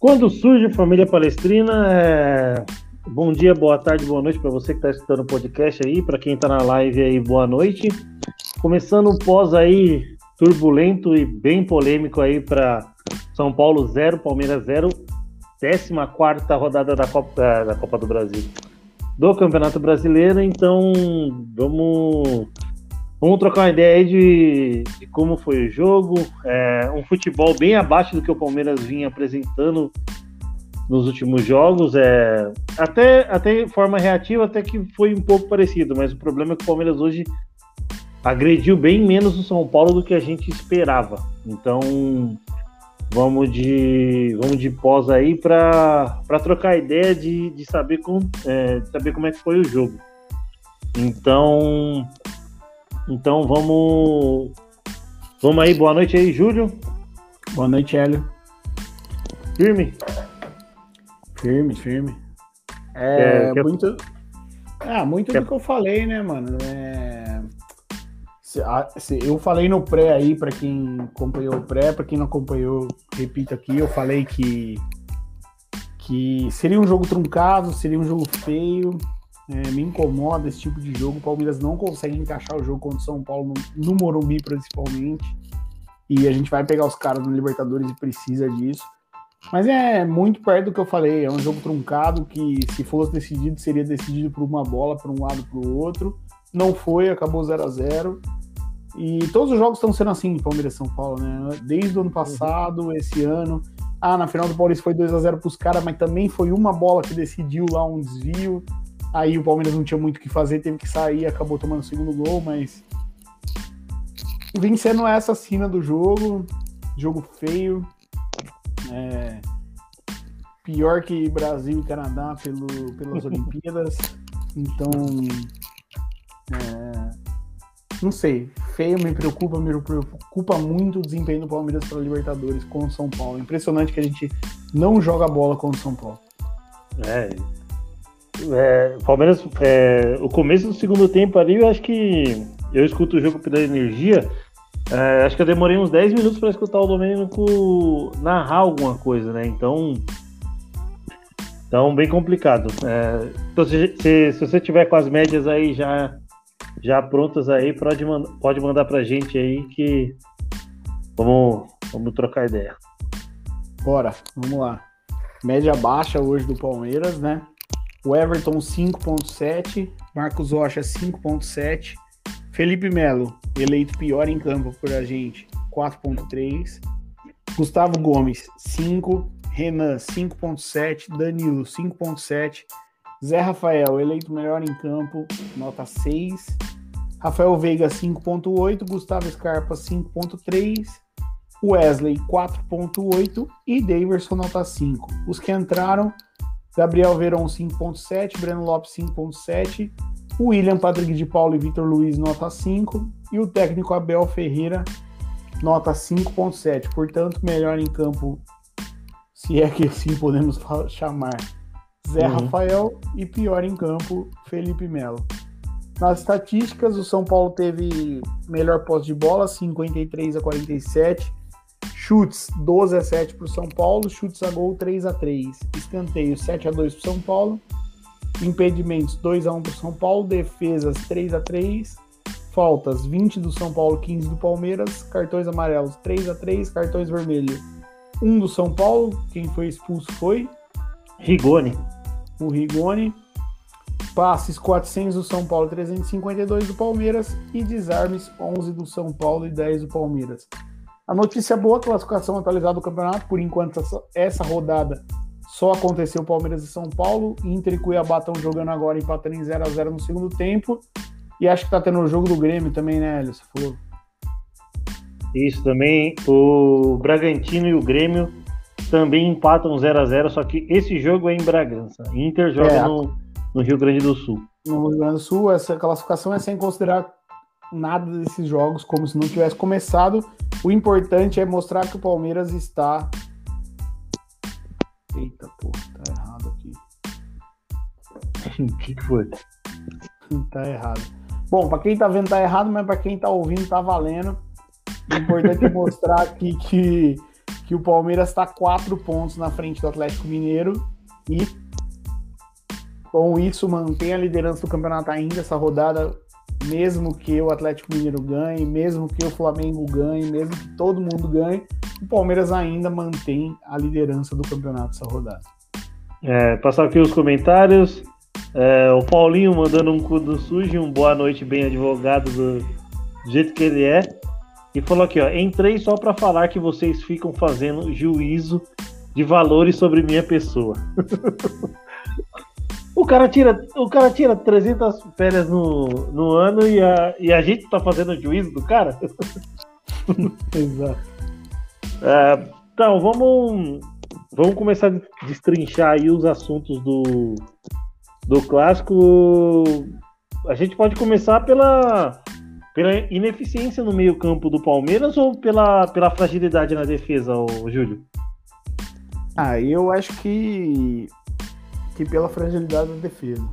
Quando surge Família Palestrina, é... bom dia, boa tarde, boa noite para você que está escutando o podcast aí, para quem está na live aí, boa noite. Começando um pós aí turbulento e bem polêmico aí para São Paulo 0, Palmeiras 0, 14 rodada da Copa, é, da Copa do Brasil, do Campeonato Brasileiro. Então, vamos Vamos trocar uma ideia aí de, de como foi o jogo. É, um futebol bem abaixo do que o Palmeiras vinha apresentando nos últimos jogos. É, até, até forma reativa, até que foi um pouco parecido, mas o problema é que o Palmeiras hoje agrediu bem menos o São Paulo do que a gente esperava. Então, vamos de vamos de pós aí para trocar ideia de, de saber, com, é, saber como é que foi o jogo. Então, então vamos. Vamos aí, boa noite aí, Júlio. Boa noite, Hélio. Firme? Firme, firme. É, é muito. Ah, muito do que eu falei, né, mano? É... Se, se, eu falei no pré aí, para quem acompanhou o pré, para quem não acompanhou, repito aqui, eu falei que que seria um jogo truncado, seria um jogo feio, é, me incomoda esse tipo de jogo. O Palmeiras não consegue encaixar o jogo contra o São Paulo no, no Morumbi, principalmente. E a gente vai pegar os caras no Libertadores e precisa disso. Mas é muito perto do que eu falei. É um jogo truncado que, se fosse decidido, seria decidido por uma bola, para um lado para o outro. Não foi, acabou 0 a 0 E todos os jogos estão sendo assim, Palmeiras São Paulo, né? Desde o ano passado, uhum. esse ano. Ah, na final do Paulista foi 2 a 0 para os caras, mas também foi uma bola que decidiu lá um desvio. Aí o Palmeiras não tinha muito o que fazer, teve que sair, acabou tomando o segundo gol, mas vencendo essa cena do jogo, jogo feio, é, pior que Brasil e Canadá pelo, pelas Olimpíadas, então é, não sei, feio me preocupa, me preocupa muito o desempenho do Palmeiras para Libertadores com o São Paulo. Impressionante que a gente não joga bola com o São Paulo. É, é, Palmeiras, é, o começo do segundo tempo ali, eu acho que eu escuto o jogo pela energia. É, acho que eu demorei uns 10 minutos para escutar o Domênico narrar alguma coisa, né? Então, então bem complicado. É, então, se, se, se, você tiver com as médias aí já, já prontas aí, pode, pode mandar pra gente aí que vamos, vamos trocar ideia. Bora, vamos lá. Média baixa hoje do Palmeiras, né? O Everton 5.7, Marcos Rocha 5.7, Felipe Melo, eleito pior em campo por a gente, 4.3, Gustavo Gomes 5, Renan 5.7, Danilo 5.7, Zé Rafael, eleito melhor em campo, nota 6, Rafael Veiga 5.8, Gustavo Scarpa 5.3, Wesley 4.8 e Daverson nota 5. Os que entraram Gabriel Verão 5.7, Breno Lopes 5.7, William Patrick de Paulo e Vitor Luiz nota 5 e o técnico Abel Ferreira nota 5.7. Portanto, melhor em campo, se é que assim podemos chamar, Zé uhum. Rafael e pior em campo, Felipe Melo. Nas estatísticas, o São Paulo teve melhor posse de bola, 53 a 47, Chutes 12 a 7 para o São Paulo, chutes a gol 3 a 3, escanteio 7 a 2 para o São Paulo, impedimentos 2 a 1 para o São Paulo, defesas 3 a 3, faltas 20 do São Paulo, 15 do Palmeiras, cartões amarelos 3 a 3, cartões vermelhos 1 do São Paulo, quem foi expulso foi? Rigoni. O Rigoni. Passes 400 do São Paulo, 352 do Palmeiras. E desarmes 11 do São Paulo e 10 do Palmeiras. A notícia boa, a classificação atualizada do campeonato, por enquanto essa rodada só aconteceu Palmeiras e São Paulo, Inter e Cuiabá estão jogando agora, empatando em 0 a 0 no segundo tempo, e acho que tá tendo o jogo do Grêmio também, né, Hélio? Você falou. Isso também, o Bragantino e o Grêmio também empatam 0 a 0 só que esse jogo é em Bragança. Inter joga é, no, no Rio Grande do Sul. No Rio Grande do Sul, essa classificação é sem considerar nada desses jogos como se não tivesse começado. O importante é mostrar que o Palmeiras está. Eita, pô, tá errado aqui. O que, que foi? tá errado. Bom, para quem tá vendo tá errado, mas para quem tá ouvindo tá valendo. O importante é mostrar aqui que, que o Palmeiras está quatro pontos na frente do Atlético Mineiro e com isso mantém a liderança do campeonato ainda essa rodada, mesmo que o Atlético Mineiro ganhe, mesmo que o Flamengo ganhe, mesmo que todo mundo ganhe, o Palmeiras ainda mantém a liderança do campeonato essa rodada. É, passar aqui os comentários. É, o Paulinho mandando um cu do sujo, um boa noite bem advogado do, jeito que ele é. E falou aqui, ó, entrei só para falar que vocês ficam fazendo juízo de valores sobre minha pessoa. o cara tira, o cara tira 300 férias no, no ano e a, e a gente tá fazendo juízo do cara? Exato. É, então, vamos vamos começar a destrinchar aí os assuntos do do clássico. A gente pode começar pela pela ineficiência no meio-campo do Palmeiras ou pela, pela fragilidade na defesa, o Júlio? Ah, eu acho que, que pela fragilidade da defesa.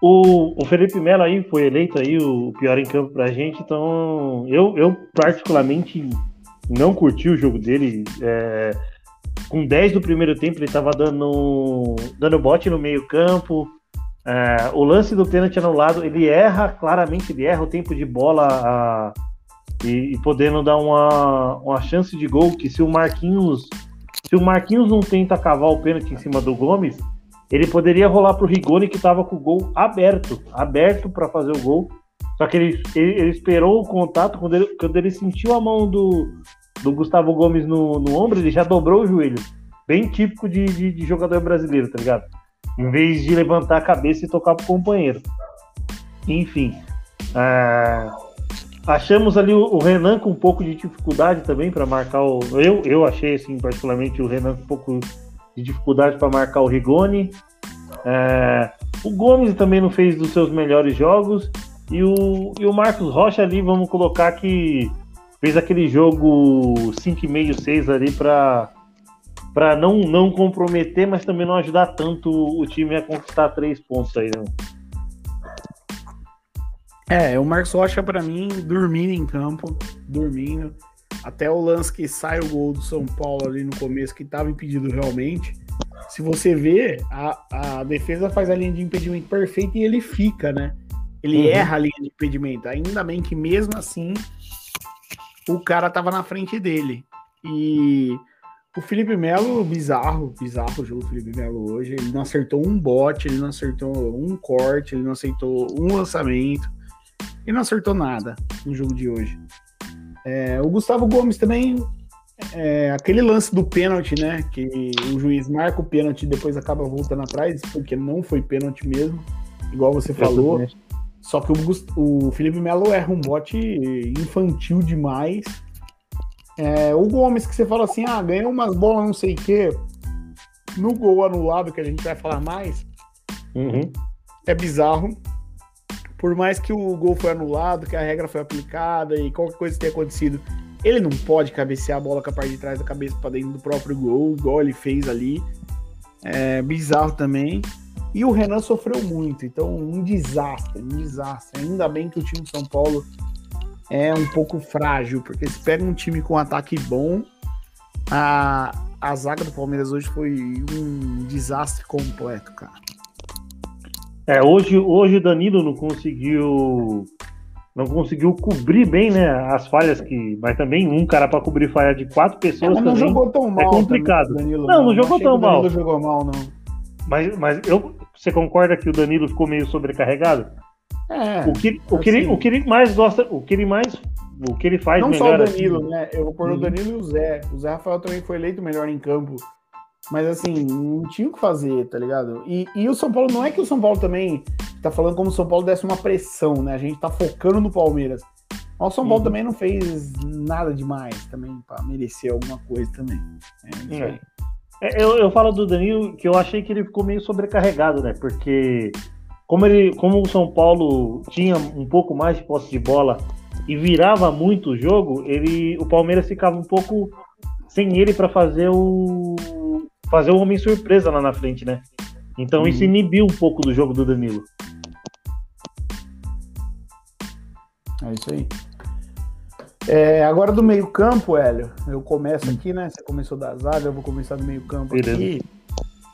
O, o Felipe Melo aí foi eleito aí o pior em campo pra gente, então eu, eu particularmente não curti o jogo dele. É, com 10 do primeiro tempo ele tava dando, dando bote no meio campo, é, o lance do pênalti anulado, ele erra, claramente ele erra o tempo de bola a, e, e, podendo dar uma, uma chance de gol que se o Marquinhos se o Marquinhos não tenta cavar o pênalti em cima do Gomes, ele poderia rolar para o Rigoni que estava com o gol aberto, aberto para fazer o gol. Só que ele, ele, ele, esperou o contato, quando ele, quando ele sentiu a mão do, do Gustavo Gomes no, no ombro, ele já dobrou o joelho. Bem típico de, de, de jogador brasileiro, tá ligado? em vez de levantar a cabeça e tocar pro companheiro. Enfim, é, achamos ali o, Renan com um pouco de dificuldade também para marcar o. Eu, eu achei, assim, particularmente o Renan com um pouco de dificuldade para marcar o Rigoni. É, o Gomes também não fez dos seus melhores jogos. E o, e o Marcos Rocha ali, vamos colocar que fez aquele jogo 5,5, 6 ali para para não, não comprometer, mas também não ajudar tanto o time a conquistar três pontos aí, né? É, o Marcos Rocha, para mim, dormindo em campo, dormindo. Até o lance que sai o gol do São Paulo ali no começo, que estava impedido realmente. Se você vê, a, a defesa faz a linha de impedimento perfeita e ele fica, né? Ele uhum. erra a linha de impedimento. Ainda bem que mesmo assim o cara tava na frente dele. E o Felipe Melo, bizarro, bizarro o jogo do Felipe Melo hoje. Ele não acertou um bote, ele não acertou um corte, ele não acertou um lançamento. Ele não acertou nada no jogo de hoje. É, o Gustavo Gomes também, é, aquele lance do pênalti, né? Que o juiz marca o pênalti e depois acaba voltando atrás, porque não foi pênalti mesmo, igual você falou. Só que o, o Felipe Melo erra um bote infantil demais é, o Gomes, que você fala assim, ah, ganhou umas bolas, não sei o quê. No gol anulado, que a gente vai falar mais, uhum. é bizarro. Por mais que o gol foi anulado, que a regra foi aplicada e qualquer coisa tenha acontecido, ele não pode cabecear a bola com a parte de trás da cabeça para dentro do próprio gol, igual ele fez ali. É bizarro também. E o Renan sofreu muito, então um desastre, um desastre. Ainda bem que o time de São Paulo é um pouco frágil, porque se pega um time com um ataque bom, a, a zaga do Palmeiras hoje foi um desastre completo, cara. É, hoje, hoje o Danilo não conseguiu não conseguiu cobrir bem, né, as falhas que, mas também um cara para cobrir falha de quatro pessoas é, não também jogou tão mal é complicado. Danilo, não, não, não jogou tão mal. Não jogou mal não. Mas, mas eu, você concorda que o Danilo ficou meio sobrecarregado? É, o que, o, que ele, assim. o que ele mais gosta, o que ele mais. O que ele faz Não melhor. Não só o Danilo, assim, né? Eu vou pôr o uhum. Danilo e o Zé. O Zé Rafael também foi eleito melhor em campo. Mas assim, não tinha o que fazer, tá ligado? E, e o São Paulo, não é que o São Paulo também tá falando como o São Paulo desse uma pressão, né? A gente tá focando no Palmeiras. Mas o São Paulo uhum. também não fez nada demais também para merecer alguma coisa também. É, é. é. Eu, eu falo do Danilo que eu achei que ele ficou meio sobrecarregado, né? Porque como, ele, como o São Paulo tinha um pouco mais de posse de bola e virava muito o jogo, ele, o Palmeiras ficava um pouco sem ele para fazer o fazer o homem surpresa lá na frente, né? Então isso uhum. inibiu um pouco do jogo do Danilo. É isso aí. É, agora do meio campo, Hélio, eu começo aqui, né? Você começou da zaga, eu vou começar do meio campo aqui.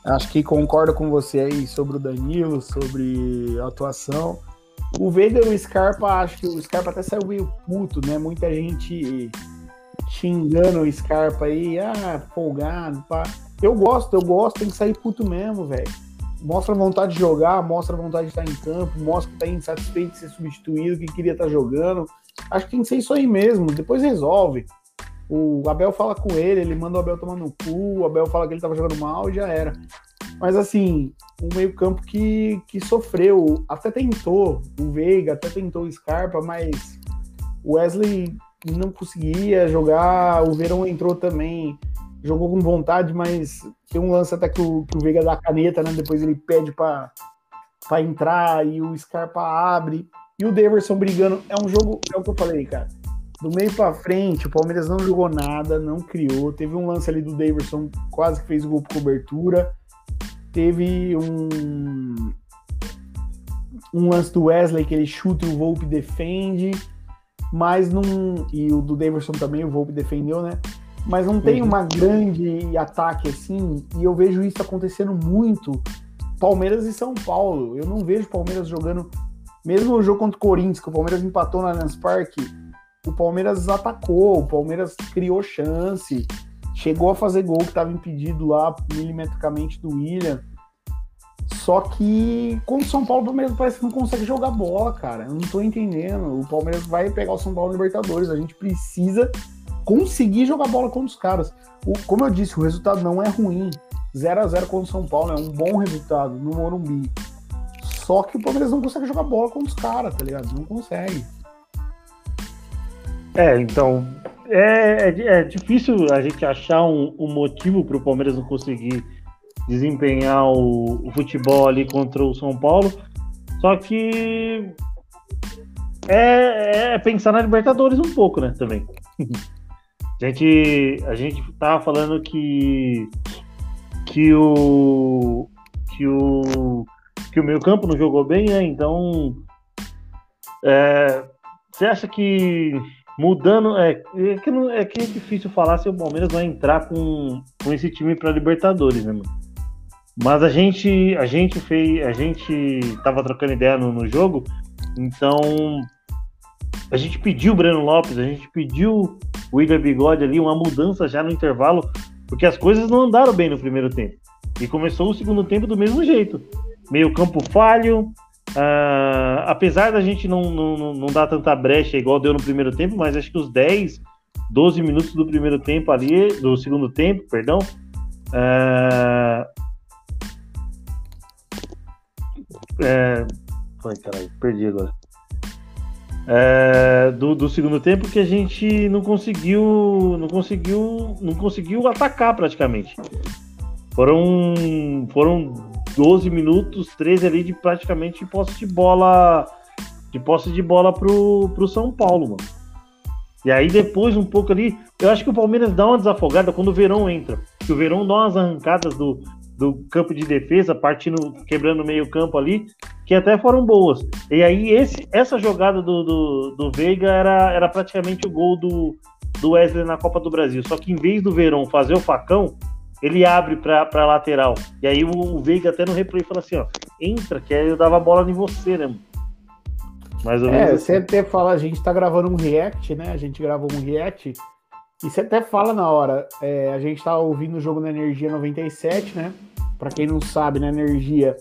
Acho que concordo com você aí sobre o Danilo, sobre a atuação. O Veiga e o Scarpa, acho que o Scarpa até saiu meio puto, né? Muita gente xingando o Scarpa aí, ah, folgado, pá. Eu gosto, eu gosto, tem que sair puto mesmo, velho. Mostra vontade de jogar, mostra vontade de estar em campo, mostra que tá insatisfeito de ser substituído, que queria estar jogando. Acho que tem que ser isso aí mesmo, depois resolve. O Abel fala com ele, ele manda o Abel tomar no cu, o Abel fala que ele tava jogando mal e já era. Mas assim, um meio-campo que, que sofreu, até tentou, o Veiga até tentou o Scarpa, mas o Wesley não conseguia jogar, o Verão entrou também, jogou com vontade, mas tem um lance até que o, que o Veiga dá a caneta, né? Depois ele pede para entrar e o Scarpa abre. E o Daverson brigando. É um jogo, é o que eu falei, cara. Do meio para frente, o Palmeiras não jogou nada, não criou. Teve um lance ali do Daverson, quase que fez o gol por cobertura. Teve um, um lance do Wesley que ele chuta e o Volpe defende. Mas não. E o do Daverson também, o Volpe defendeu, né? Mas não tem uhum. uma grande ataque assim. E eu vejo isso acontecendo muito. Palmeiras e São Paulo. Eu não vejo Palmeiras jogando mesmo o jogo contra o Corinthians, que o Palmeiras empatou na Allianz Parque, o Palmeiras atacou, o Palmeiras criou chance, chegou a fazer gol que estava impedido lá milimetricamente do William. Só que contra o São Paulo, o Palmeiras parece que não consegue jogar bola, cara. Eu não tô entendendo. O Palmeiras vai pegar o São Paulo Libertadores. A gente precisa conseguir jogar bola contra os caras. O, como eu disse, o resultado não é ruim. 0 a 0 contra o São Paulo é um bom resultado no Morumbi. Só que o Palmeiras não consegue jogar bola com os caras, tá ligado? Não consegue. É, então. É, é, é difícil a gente achar um, um motivo para o Palmeiras não conseguir desempenhar o, o, futebol ali contra o São Paulo. Só que é, é, pensar na Libertadores um pouco, né? Também. a gente a gente tava falando que que o que o que o meio campo não jogou bem, né? Então, é, você acha que mudando é, é, que não, é que é difícil falar se o Palmeiras vai entrar com, com esse time para Libertadores, né, mano? Mas a gente a gente fez a gente tava trocando ideia no, no jogo, então a gente pediu o Breno Lopes, a gente pediu o William Bigode ali uma mudança já no intervalo, porque as coisas não andaram bem no primeiro tempo. E começou o segundo tempo do mesmo jeito meio campo falho. Uh, apesar da gente não, não, não dar tanta brecha igual deu no primeiro tempo, mas acho que os 10, 12 minutos do primeiro tempo ali, do segundo tempo, perdão. Uh, é, ai, caralho, perdi agora. É, do, do, segundo tempo que a gente não conseguiu não conseguiu não conseguiu atacar praticamente foram foram 12 minutos, 13 ali de praticamente posse de bola de posse de bola pro, pro São Paulo, mano. E aí depois um pouco ali, eu acho que o Palmeiras dá uma desafogada quando o Verão entra. Que o Verão dá umas arrancadas do, do campo de defesa, partindo, quebrando meio campo ali, que até foram boas. E aí esse, essa jogada do, do, do Veiga era, era praticamente o gol do, do Wesley na Copa do Brasil. Só que em vez do Verão fazer o facão, ele abre pra, pra lateral. E aí o, o Veiga até no replay fala assim, ó, entra, que aí eu dava a bola em você, né? Mais ou menos. É, assim. você até fala, a gente tá gravando um react, né? A gente gravou um react. E você até fala na hora, é, a gente tá ouvindo o jogo na Energia 97, né? Pra quem não sabe, na Energia,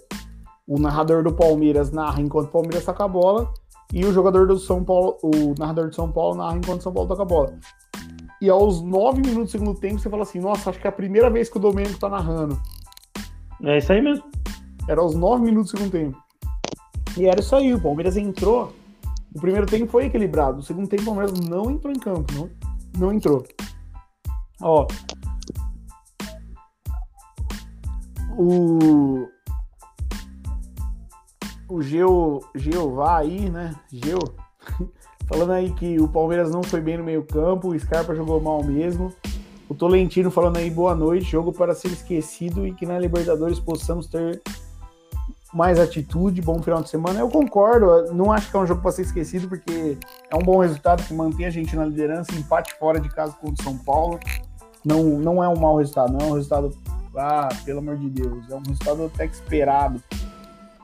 o narrador do Palmeiras narra enquanto o Palmeiras saca a bola. E o jogador do São Paulo, o narrador de São Paulo narra enquanto o São Paulo toca a bola. E aos nove minutos do segundo tempo, você fala assim: Nossa, acho que é a primeira vez que o Domênico tá narrando. É isso aí mesmo. Era aos nove minutos do segundo tempo. E era isso aí, o Palmeiras entrou. O primeiro tempo foi equilibrado. O segundo tempo, o Palmeiras não entrou em campo. Não, não entrou. Ó. O. O Geo, Geová aí, né? Geo falando aí que o Palmeiras não foi bem no meio-campo, o Scarpa jogou mal mesmo. O Tolentino falando aí boa noite, jogo para ser esquecido e que na Libertadores possamos ter mais atitude, bom final de semana. Eu concordo, não acho que é um jogo para ser esquecido, porque é um bom resultado que mantém a gente na liderança, empate fora de casa contra o São Paulo. Não, não é um mau resultado, não é um resultado, ah, pelo amor de Deus, é um resultado até que esperado.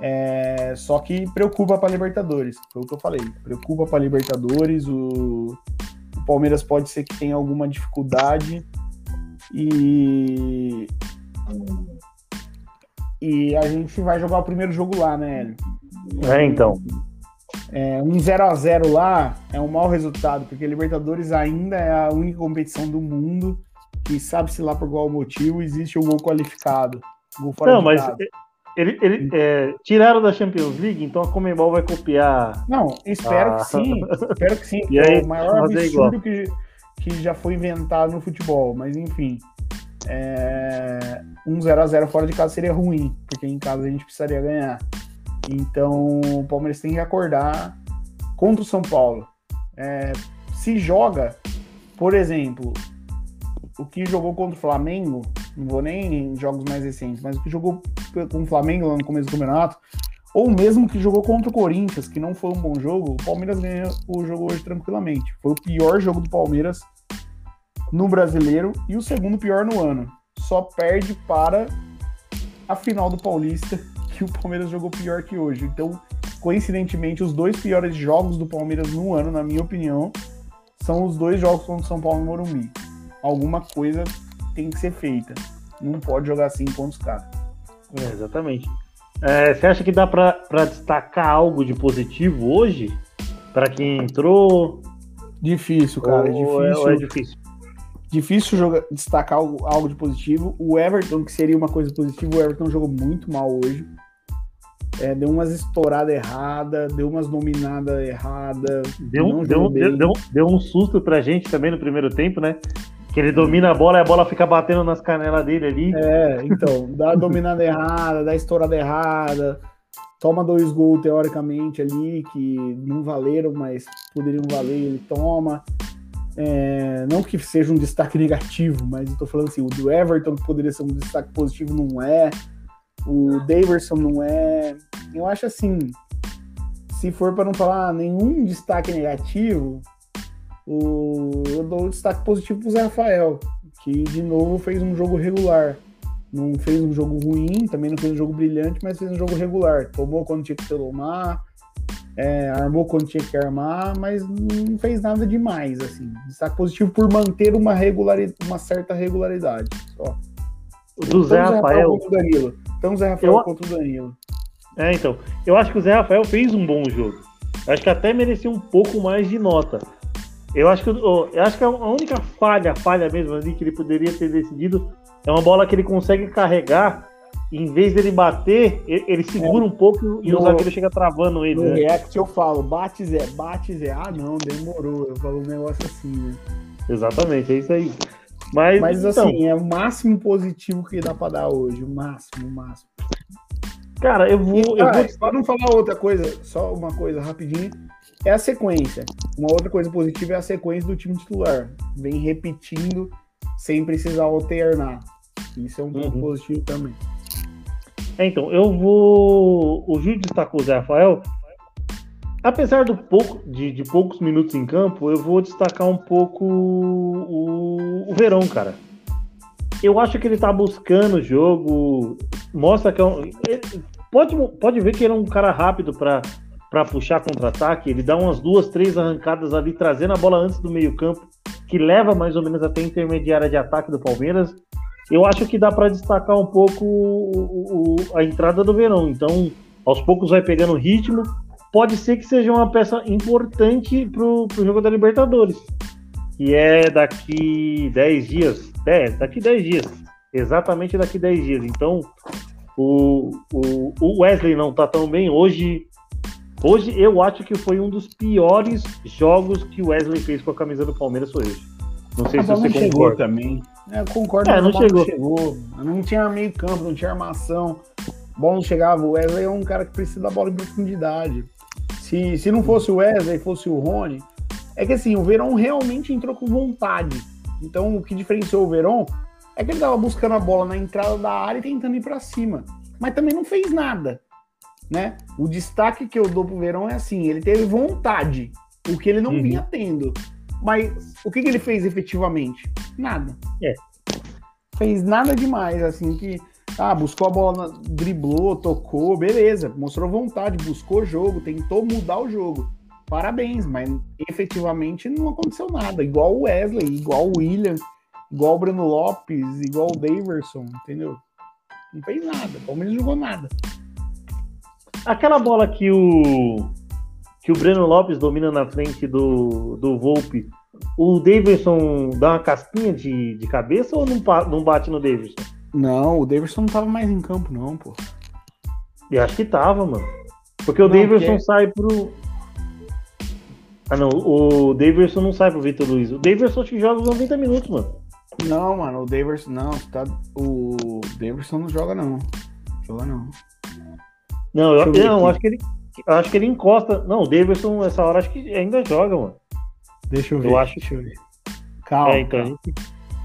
É, só que preocupa para Libertadores, foi o que eu falei. Preocupa para Libertadores, o, o Palmeiras pode ser que tenha alguma dificuldade e e a gente vai jogar o primeiro jogo lá, né, Hélio? É, então. É, um 0 a 0 lá é um mau resultado, porque Libertadores ainda é a única competição do mundo que sabe-se lá por qual motivo existe o um gol qualificado. Gol Não, mas ele, ele é, tiraram da Champions League, então a Comembol vai copiar. Não, espero ah. que sim. espero que sim. E aí, é o maior absurdo que, que já foi inventado no futebol, mas enfim é, um 0 a 0 fora de casa seria ruim, porque em casa a gente precisaria ganhar. Então o Palmeiras tem que acordar contra o São Paulo. É, se joga, por exemplo, o que jogou contra o Flamengo, não vou nem em jogos mais recentes, mas o que jogou com o Flamengo lá no começo do campeonato, ou mesmo que jogou contra o Corinthians, que não foi um bom jogo, o Palmeiras ganhou o jogo hoje tranquilamente. Foi o pior jogo do Palmeiras no brasileiro e o segundo pior no ano. Só perde para a final do Paulista, que o Palmeiras jogou pior que hoje. Então, coincidentemente, os dois piores jogos do Palmeiras no ano, na minha opinião, são os dois jogos contra o São Paulo e Morumbi. Alguma coisa tem que ser feita. Não pode jogar assim contra os caras. É, exatamente. É, você acha que dá para destacar algo de positivo hoje? Para quem entrou? Difícil, cara. É ou é difícil. É, é difícil difícil jogar, destacar algo, algo, de positivo. O Everton, que seria uma coisa positiva, o Everton jogou muito mal hoje. É, deu umas estouradas erradas, deu umas dominadas erradas. Deu, deu, deu, deu, deu um susto pra gente também no primeiro tempo, né? Que ele domina a bola e a bola fica batendo nas canelas dele ali. É, então, dá a dominada errada, dá a estourada errada, toma dois gols teoricamente ali, que não valeram, mas poderiam valer, ele toma. É, não que seja um destaque negativo, mas eu tô falando assim, o do Everton, poderia ser um destaque positivo, não é. O Daverson não é. Eu acho assim, se for para não falar nenhum destaque negativo, o, eu dou um destaque positivo pro Zé Rafael, que de novo fez um jogo regular. Não fez um jogo ruim, também não fez um jogo brilhante, mas fez um jogo regular. Tomou quando tinha que tomar, é, armou quando tinha que armar, mas não fez nada demais, assim. Destaque positivo por manter uma, regularidade, uma certa regularidade. Só. O do Zé Rafael. Rafael Danilo. Então, Zé Rafael eu... contra o Danilo. É, então. Eu acho que o Zé Rafael fez um bom jogo. Eu acho que até merecia um pouco mais de nota. Eu acho que, eu acho que a única falha, falha mesmo ali que ele poderia ter decidido é uma bola que ele consegue carregar em vez dele bater, ele, segura é. um pouco e no, o zagueiro chega travando ele. No né? React eu falo, bate Zé, bate Zé. Ah, não, demorou. Eu falo um negócio assim, né? Exatamente, é isso aí. Mas, Mas então, assim, é o máximo positivo que dá pra dar hoje. O máximo, o máximo. Cara, eu vou. E, eu vou... Pra não falar outra coisa, só uma coisa rapidinho. É a sequência. Uma outra coisa positiva é a sequência do time titular. Vem repetindo sem precisar alternar. Isso é um ponto uhum. positivo também. É, então, eu vou. O Júlio destacou o Zé Rafael. Apesar do pouco, de, de, poucos minutos em campo, eu vou destacar um pouco o, o Verão, cara. Eu acho que ele tá buscando o jogo, mostra que é um, pode, pode ver que ele é um cara rápido para para puxar contra-ataque, ele dá umas duas, três arrancadas ali, trazendo a bola antes do meio-campo, que leva mais ou menos até a intermediária de ataque do Palmeiras eu acho que dá para destacar um pouco o, o, a entrada do Verão. Então, aos poucos vai pegando ritmo. Pode ser que seja uma peça importante para o jogo da Libertadores, que é daqui 10 dias. É, daqui 10 dias. Exatamente daqui 10 dias. Então, o, o, o Wesley não está tão bem. Hoje, hoje eu acho que foi um dos piores jogos que o Wesley fez com a camisa do Palmeiras hoje. Não sei a se você concorda. também. É, eu concordo, é, não chegou. não chegou. Não tinha meio campo, não tinha armação. Bom, não chegava. O Wesley é um cara que precisa da bola em profundidade. Se, se não fosse o Wesley, fosse o Rony, é que assim, o Verão realmente entrou com vontade. Então, o que diferenciou o Verão é que ele tava buscando a bola na entrada da área e tentando ir para cima. Mas também não fez nada. Né? O destaque que eu dou pro Verão é assim, ele teve vontade, o que ele não Uhum. vinha tendo. Mas o que, que ele fez efetivamente? Nada. É. Fez nada demais, assim, que. Ah, buscou a bola, driblou, tocou, beleza. Mostrou vontade, buscou o jogo, tentou mudar o jogo. Parabéns, mas efetivamente não aconteceu nada. Igual o Wesley, igual o William, igual o Bruno Lopes, igual o Daverson, entendeu? Não fez nada. O Palmeiras não jogou nada. Aquela bola que o que o Breno Lopes domina na frente do, do Volpe, o Davidson dá uma casquinha de, de cabeça ou não, não bate no Davidson? Não, o Daverson não tava mais em campo, não, pô. Eu acho que tava, mano. Porque o Não, Davidson porque- sai pro. Ah, não. O Davidson não sai pro Vitor Luiz. O Davidson acho que joga os 90 minutos, mano. Não, mano, o Daverson, não, tá, o Daverson não joga, não. Joga, não. Não, eu, não, acho que ele. Acho que ele encosta. Não, o Davidson, essa hora, acho que ainda joga, mano. Deixa eu ver. Eu acho- Deixa eu ver. Calma, é, então.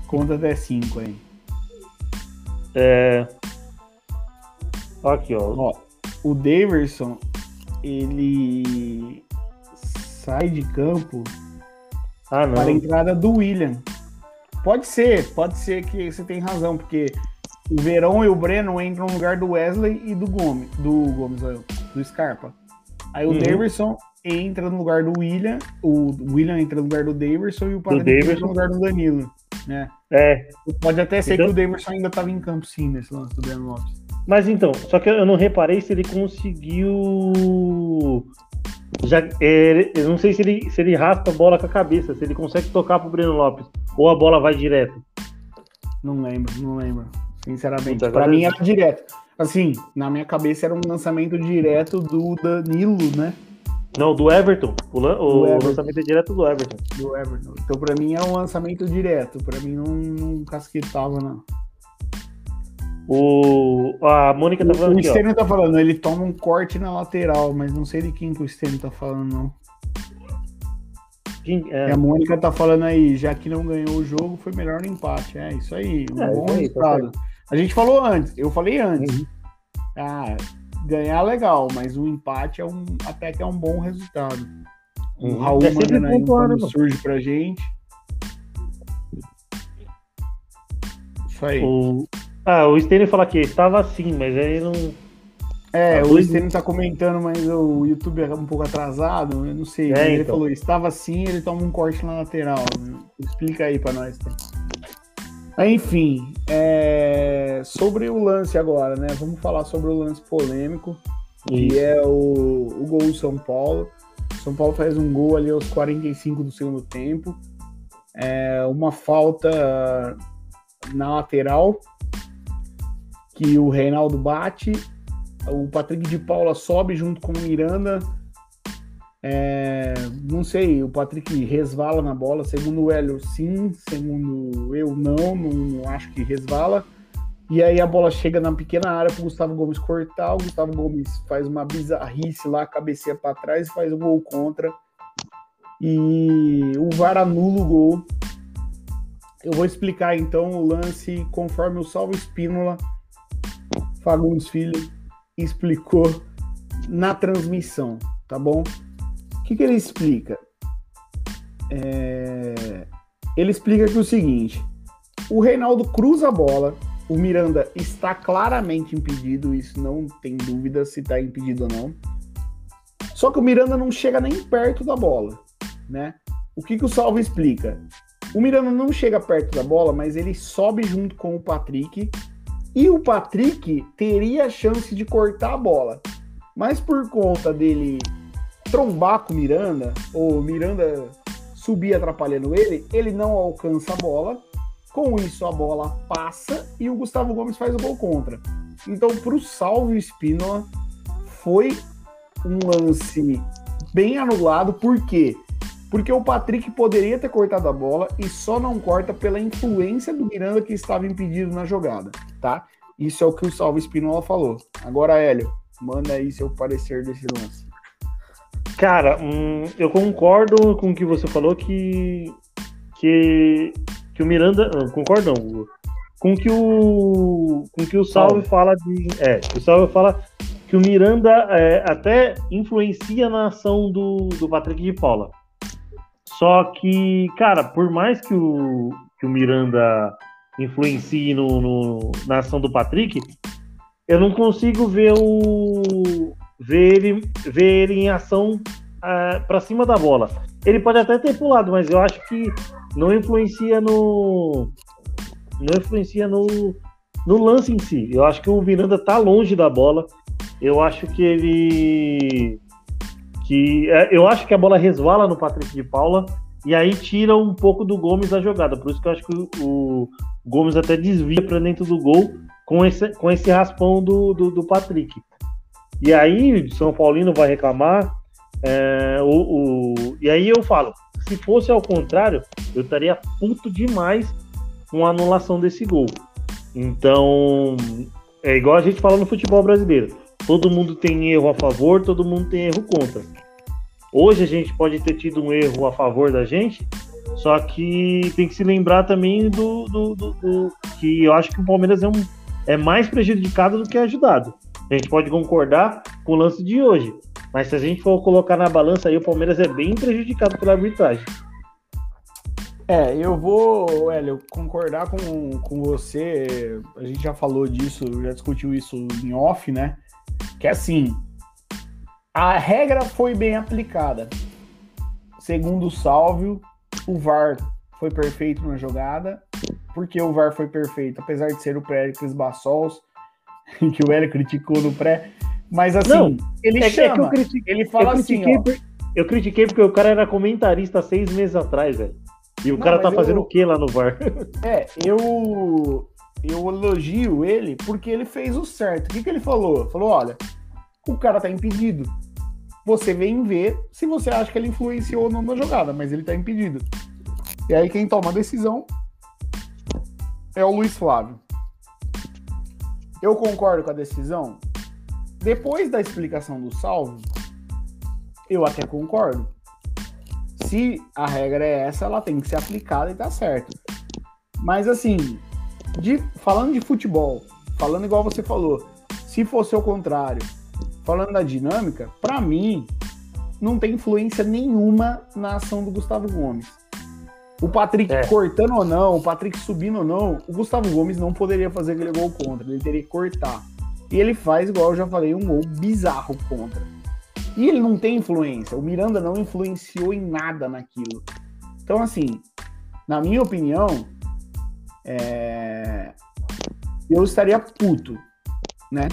conta até 5 aí. É. Aqui, ó. Ó, o Daverson, ele sai de campo Ah, para a entrada do William. Pode ser, pode ser que você tem razão, porque o Verão e o Breno entram no lugar do Wesley e do Gomes, do Gomes, do Scarpa. Aí o Uhum. Daverson entra no lugar do William, o William entra no lugar do Daverson e o Patrick entra no lugar do Danilo, né? É. Pode até ser Então- que o Daverson ainda estava em campo sim nesse lance do Breno Lopes. Mas então, só que eu não reparei se ele conseguiu. Já, é, eu não sei se ele, se ele raspa a bola com a cabeça, se ele consegue tocar pro Breno Lopes. Ou a bola vai direto. Não lembro, não lembro. Sinceramente, agora- mim era direto. Assim, na minha cabeça era um lançamento direto do Danilo, né? Não, do Everton. O, lan- o Everton. lançamento é direto do Everton. Do Everton. Então, pra mim, é um lançamento direto. Pra mim, não, não casquetava, não. O, a Mônica tá O, falando o ó. Stênio tá falando, ele toma um corte na lateral, mas não sei de quem que o Stênio tá falando, não. Quem- é, a Mônica tá falando aí, já que não ganhou o jogo, foi melhor no empate. É isso aí, um É, bom aí, resultado. A gente falou antes, eu falei antes. Uhum. Ah, ganhar é legal, mas o empate é um, até que é um bom resultado. O Uhum. Raul É aí né, quando mano? surge pra gente. Isso aí. o, ah, o Stanley fala que estava assim, mas aí não. É, Tá o. Stênio tá comentando, mas o YouTube é um pouco atrasado, eu não sei. É, ele então. falou, estava assim, ele toma um corte na lateral. Explica aí pra nós. Tá? Enfim, é, sobre o lance agora, né? Vamos falar sobre o lance polêmico, que é o, o gol do São Paulo. São Paulo faz um gol ali aos 45 do segundo tempo. É uma falta na lateral que o Reinaldo bate. O Patrick de Paula sobe junto com o Miranda. É, não sei, o Patrick resvala na bola. Segundo o Hélio, sim. Segundo eu, não. Não acho que resvala. E aí a bola chega na pequena área pro Gustavo Gomes cortar. O Gustavo Gomes faz uma bizarrice lá, cabeceia para trás faz o gol contra. E o VAR anula o gol. Eu vou explicar então o lance conforme o Salvo Espínola Fagundes Filho explicou na transmissão, tá bom? Que, que ele explica? É, Ele explica que é o seguinte: o Reinaldo cruza a bola, o Miranda está claramente impedido, isso não tem dúvida se está impedido ou não. Só que o Miranda não chega nem perto da bola, né? O que, que o Salvo explica? O Miranda não chega perto da bola, mas ele sobe junto com o Patrick e o Patrick teria a chance de cortar a bola. Mas por conta dele trombar com o Miranda, ou Miranda subir atrapalhando ele, ele não alcança a bola. Com isso, a bola passa e o Gustavo Gomes faz o gol contra. Então, para o Salve Espínola, foi um lance bem anulado. Por quê? Porque o Patrick poderia ter cortado a bola e só não corta pela influência do Miranda que estava impedido na jogada, tá? Isso é o que o Salve Espínola falou. Agora, Hélio, manda aí seu parecer desse lance. Cara, hum, eu concordo com o que você falou que. que, que o Miranda. não, Concordo não, Hugo. Com que o. Com que o Salve Salve. fala de. É, que o Salve fala que o Miranda é, até influencia na ação do, do Patrick de Paula. Só que, cara, por mais que o, que o Miranda influencie no, no, na ação do Patrick, eu não consigo ver o ver ele, ver ele em ação é, para cima da bola. Ele pode até ter pulado, mas eu acho que não influencia no não influencia no, no lance em si. Eu acho que o Miranda tá longe da bola. Eu acho que ele que é, eu acho que a bola resvala no Patrick de Paula e aí tira um pouco do Gomes da jogada. Por isso que eu acho que o, o Gomes até desvia para dentro do gol com esse, com esse raspão do, do, do Patrick. E aí o São Paulino vai reclamar. É, o, o, e aí eu falo, se fosse ao contrário, eu estaria puto demais com a anulação desse gol. Então, é igual a gente fala no futebol brasileiro. Todo mundo tem erro a favor, todo mundo tem erro contra. Hoje a gente pode ter tido um erro a favor da gente, só que tem que se lembrar também do, do, do, do que eu acho que o Palmeiras é, um, é mais prejudicado do que ajudado. A gente pode concordar com o lance de hoje, mas se a gente for colocar na balança aí, o Palmeiras é bem prejudicado pela arbitragem. É, eu vou, Hélio, concordar com, com você. A gente já falou disso, já discutiu isso em off, né? Que é assim, a regra foi bem aplicada. Segundo o Sálvio, o VAR foi perfeito na jogada. Porque o VAR foi perfeito, apesar de ser o Péricles Bassols, que o Hélio criticou no pré. Mas assim, Não, ele é, chama, é critiquei, ele fala eu assim. Ó, eu critiquei porque o cara era comentarista seis meses atrás, velho. E o Não, cara tá fazendo eu, o que lá no VAR? É, eu eu elogio ele porque ele fez o certo. O que, que ele falou? Falou: olha, o cara tá impedido. Você vem ver se você acha que ele influenciou ou não na jogada, mas ele tá impedido. E aí quem toma a decisão é o Luiz Flávio. Eu concordo com a decisão. Depois da explicação do salvo, eu até concordo. Se a regra é essa, ela tem que ser aplicada e tá certo. Mas assim, de, falando de futebol, falando igual você falou, se fosse o contrário, falando da dinâmica, para mim, não tem influência nenhuma na ação do Gustavo Gomes. O Patrick é. cortando ou não, o Patrick subindo ou não, o Gustavo Gomes não poderia fazer aquele gol contra, ele teria que cortar. E ele faz, igual eu já falei, um gol bizarro contra. E ele não tem influência, o Miranda não influenciou em nada naquilo. Então, assim, na minha opinião, é... eu estaria puto, né?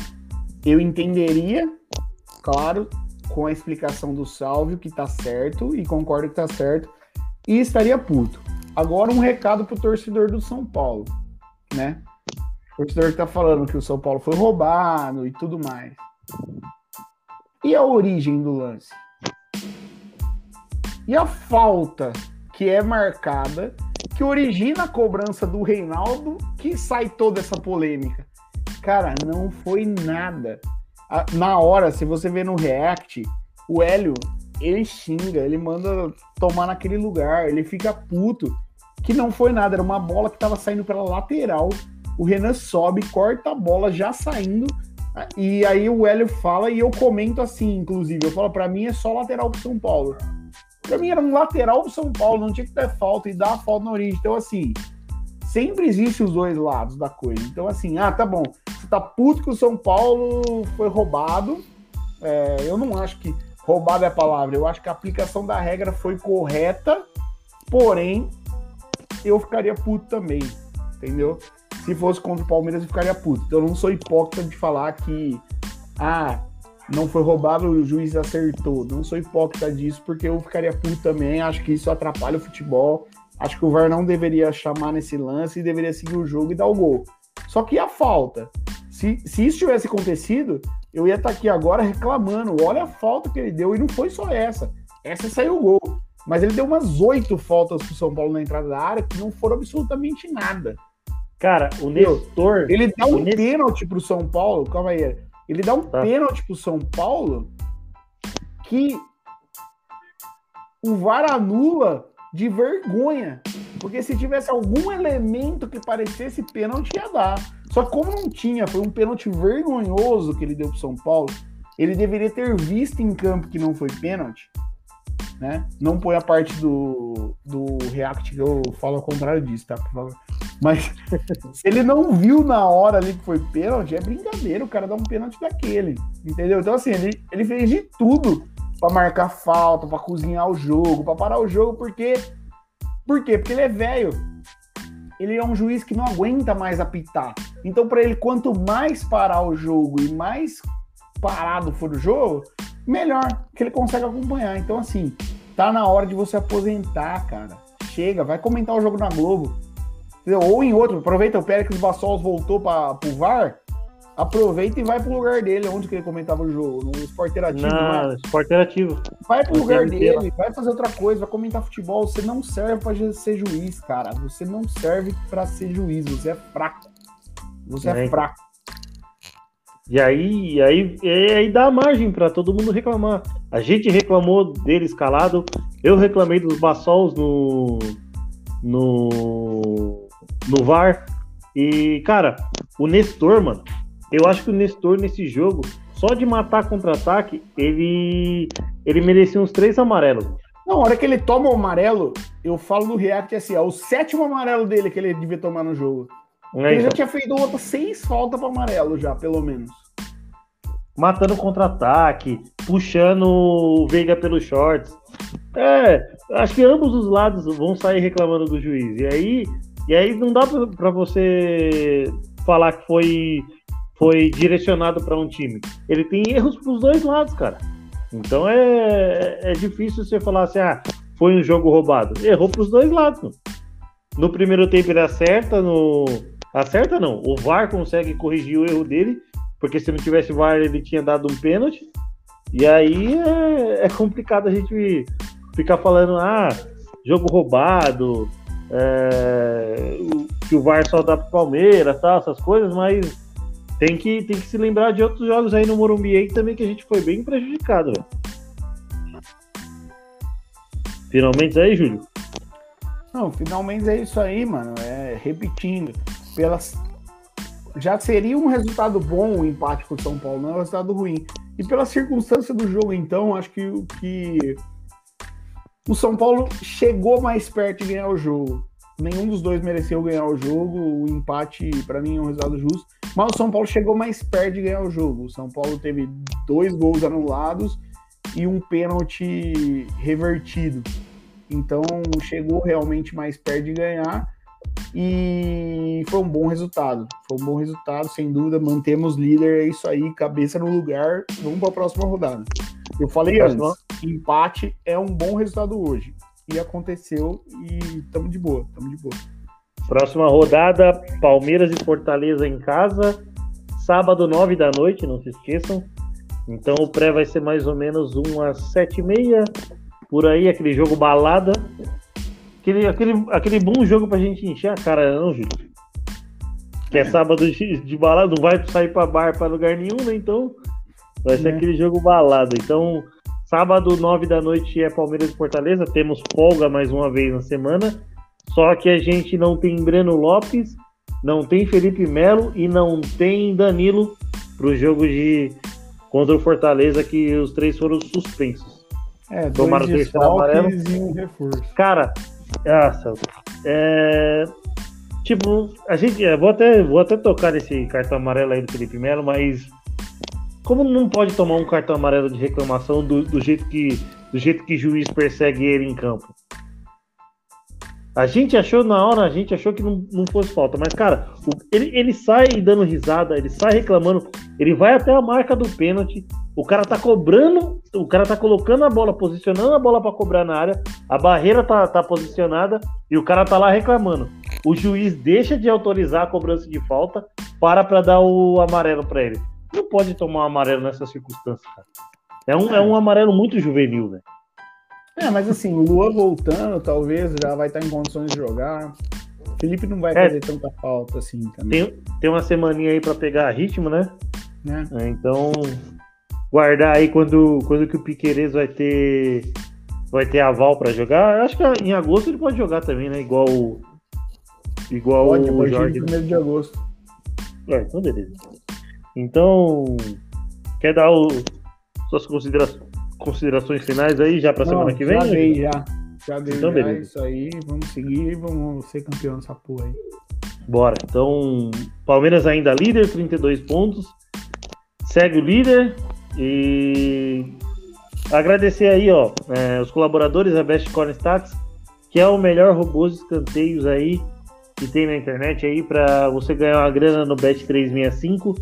Eu entenderia claro, com a explicação do Salvio que tá certo e concordo que tá certo e estaria puto. Agora um recado pro torcedor do São Paulo, né? O torcedor que tá falando que o São Paulo foi roubado e tudo mais. E a origem do lance? E a falta que é marcada, que origina a cobrança do Reinaldo, que sai toda essa polêmica? Cara, não foi nada na hora, se você vê no React, o Hélio, ele xinga, ele manda tomar naquele lugar, ele fica puto. Que não foi nada, era uma bola que tava saindo pela lateral. O Renan sobe, corta a bola já saindo. E aí o Hélio fala e eu comento assim, inclusive. Eu falo, para mim é só lateral pro São Paulo. Pra mim era um lateral pro São Paulo, não tinha que ter falta e dar a falta na origem. Então, assim, sempre existe os dois lados da coisa. Então, assim, ah, tá bom, você tá puto que o São Paulo foi roubado. É, eu não acho que roubado é a palavra, eu acho que a aplicação da regra foi correta, porém, eu ficaria puto também, entendeu? Se fosse contra o Palmeiras, eu ficaria puto. Então, eu não sou hipócrita de falar que, ah, não foi roubado, o juiz acertou. Não sou hipócrita disso, porque eu ficaria puto também. Acho que isso atrapalha o futebol. Acho que o VAR não deveria chamar nesse lance e deveria seguir o jogo e dar o gol. Só que a falta. Se, se isso tivesse acontecido, eu ia estar aqui agora reclamando. Olha a falta que ele deu. E não foi só essa. Essa saiu o gol. Mas ele deu umas oito faltas pro São Paulo na entrada da área que não foram absolutamente nada. Cara, o Nestor. Ele dá um Nestor... pênalti pro São Paulo. Calma aí. Ele dá um tá. pênalti pro São Paulo que o VAR anula de vergonha. Porque se tivesse algum elemento que parecesse pênalti, ia dar. Só que como não tinha, foi um pênalti vergonhoso que ele deu pro São Paulo. Ele deveria ter visto em campo que não foi pênalti, né? Não põe a parte do, do React que eu falo ao contrário disso, tá? Por favor. Mas se ele não viu na hora ali que foi pênalti, é brincadeira, o cara dá um pênalti daquele, entendeu? Então, assim, ele, ele fez de tudo para marcar falta, para cozinhar o jogo, para parar o jogo, porque. Por quê? Porque ele é velho. Ele é um juiz que não aguenta mais apitar. Então, para ele, quanto mais parar o jogo e mais parado for o jogo, melhor, que ele consegue acompanhar. Então, assim, tá na hora de você aposentar, cara. Chega, vai comentar o jogo na Globo. Entendeu? Ou em outro, aproveita o Pérez Bassols voltou para o VAR, aproveita e vai pro lugar dele, onde que ele comentava o jogo, no Sport Interativo. Na né? Interativo. Vai pro lugar dele, vai fazer outra coisa, vai comentar futebol. Você não serve para ser juiz, cara. Você não serve para ser juiz, você é fraco. Você é, é fraco. E aí, e aí, e aí dá margem para todo mundo reclamar. A gente reclamou dele escalado, eu reclamei dos Bassols no, no no VAR. E, cara, o Nestor, mano, eu acho que o Nestor nesse jogo, só de matar contra-ataque, ele ele merecia uns três amarelos. Não, a hora que ele toma o amarelo, eu falo no React assim, é o sétimo amarelo dele que ele devia tomar no jogo. É, ele então. já tinha feito outras seis faltas para amarelo já, pelo menos. Matando contra-ataque, puxando o Veiga pelos shorts. É, acho que ambos os lados vão sair reclamando do juiz. E aí e aí não dá para você falar que foi, foi direcionado para um time. Ele tem erros para os dois lados, cara. Então é, é difícil você falar assim, ah, foi um jogo roubado. Errou para os dois lados. No primeiro tempo ele acerta, no acerta não. O VAR consegue corrigir o erro dele, porque se não tivesse VAR ele tinha dado um pênalti. E aí é, é complicado a gente ficar falando, ah, jogo roubado, é, que o VAR só dá pro Palmeiras, tá, essas coisas, mas tem que, tem que se lembrar de outros jogos aí no Morumbi aí também que a gente foi bem prejudicado, velho. Finalmente aí, Júlio? Não, finalmente é isso aí, mano. É, repetindo, pelas já seria um resultado bom o empate com o São Paulo, não é um resultado ruim. E pela circunstância do jogo, então, acho que que o São Paulo chegou mais perto de ganhar o jogo. Nenhum dos dois mereceu ganhar o jogo. O empate, para mim, é um resultado justo. Mas o São Paulo chegou mais perto de ganhar o jogo. O São Paulo teve dois gols anulados e um pênalti revertido. Então, chegou realmente mais perto de ganhar. E foi um bom resultado. Foi um bom resultado, sem dúvida. Mantemos líder, é isso aí, cabeça no lugar. Vamos para a próxima rodada. Eu falei antes, empate é um bom resultado hoje. E aconteceu e estamos de boa, estamos de boa. Próxima rodada, Palmeiras e Fortaleza em casa, sábado, nove da noite, não se esqueçam. Então o pré vai ser mais ou menos umas sete e meia, por aí, aquele jogo balada. Aquele, aquele, aquele bom jogo pra gente encher a cara, não, Júlio? Que é sábado de, de balada, não vai sair pra bar pra lugar nenhum, né? Então Vai ser é. aquele jogo balado. Então, sábado, nove da noite é Palmeiras e Fortaleza. Temos folga mais uma vez na semana. Só que a gente não tem Breno Lopes, não tem Felipe Melo e não tem Danilo para o jogo de contra o Fortaleza, que os três foram suspensos. É, Tomaram o terceiro amarelo. E um reforço. Cara, nossa, é, tipo, a gente. Vou até, vou até tocar nesse cartão amarelo aí do Felipe Melo, mas como não pode tomar um cartão amarelo de reclamação do, do jeito que do jeito que juiz persegue ele em campo? A gente achou na hora, a gente achou que não, não fosse falta, mas cara, o, ele, ele sai dando risada, ele sai reclamando, ele vai até a marca do pênalti, o cara tá cobrando, o cara tá colocando a bola, posicionando a bola para cobrar na área, a barreira tá, tá posicionada e o cara tá lá reclamando. O juiz deixa de autorizar a cobrança de falta, para para dar o amarelo para ele não pode tomar um amarelo nessa circunstância, cara. É um, é. é um amarelo muito juvenil, velho. É, mas assim, o Lua voltando, talvez já vai estar em condições de jogar. Felipe não vai é, fazer tanta falta assim também. Tem, tem uma semaninha aí para pegar ritmo, né? É. É, então, guardar aí quando, quando que o Piqueires vai ter vai ter aval para jogar. Acho que em agosto ele pode jogar também, né? Igual igual pode, o Jorge. 1 de agosto. É, então beleza. Então, quer dar o, suas considera considerações finais aí já para semana que vem? Já dei, já. Já dei, então, já. beleza. Isso aí, vamos seguir e vamos ser campeão dessa porra aí. Bora. Então, Palmeiras ainda líder, 32 pontos. Segue o líder e agradecer aí, ó, é, os colaboradores da Best Corner Stats, que é o melhor robô de escanteios aí que tem na internet aí para você ganhar uma grana no Bet 365.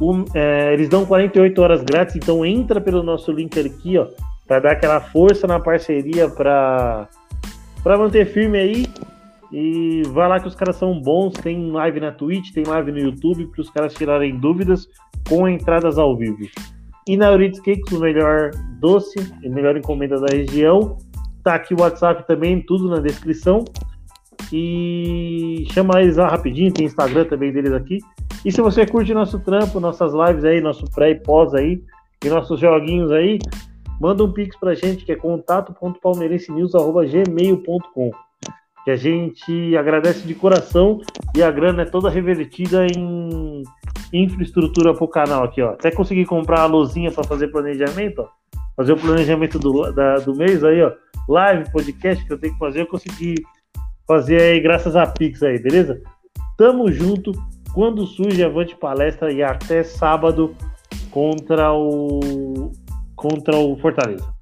Um, é, eles dão 48 horas grátis, então entra pelo nosso link aqui, ó, para dar aquela força na parceria para para manter firme aí. E vai lá que os caras são bons, tem live na Twitch, tem live no YouTube para os caras tirarem dúvidas com entradas ao vivo. E na Euridice Cakes, o melhor doce e melhor encomenda da região. Tá aqui o WhatsApp também, tudo na descrição. E chama eles lá rapidinho, tem Instagram também deles aqui. E se você curte nosso trampo, nossas lives aí, nosso pré e pós aí, e nossos joguinhos aí, manda um pix pra gente que é contato.palmeirensenews.gmail.com que a gente agradece de coração e a grana é toda revertida em infraestrutura pro canal aqui, ó. Até consegui comprar a luzinha para fazer planejamento, ó. Fazer o planejamento do, da, do mês aí, ó. Live, podcast que eu tenho que fazer, eu consegui fazer aí graças a Pix aí, beleza? Tamo junto. Quando surge, avante palestra e até sábado contra o contra o Fortaleza.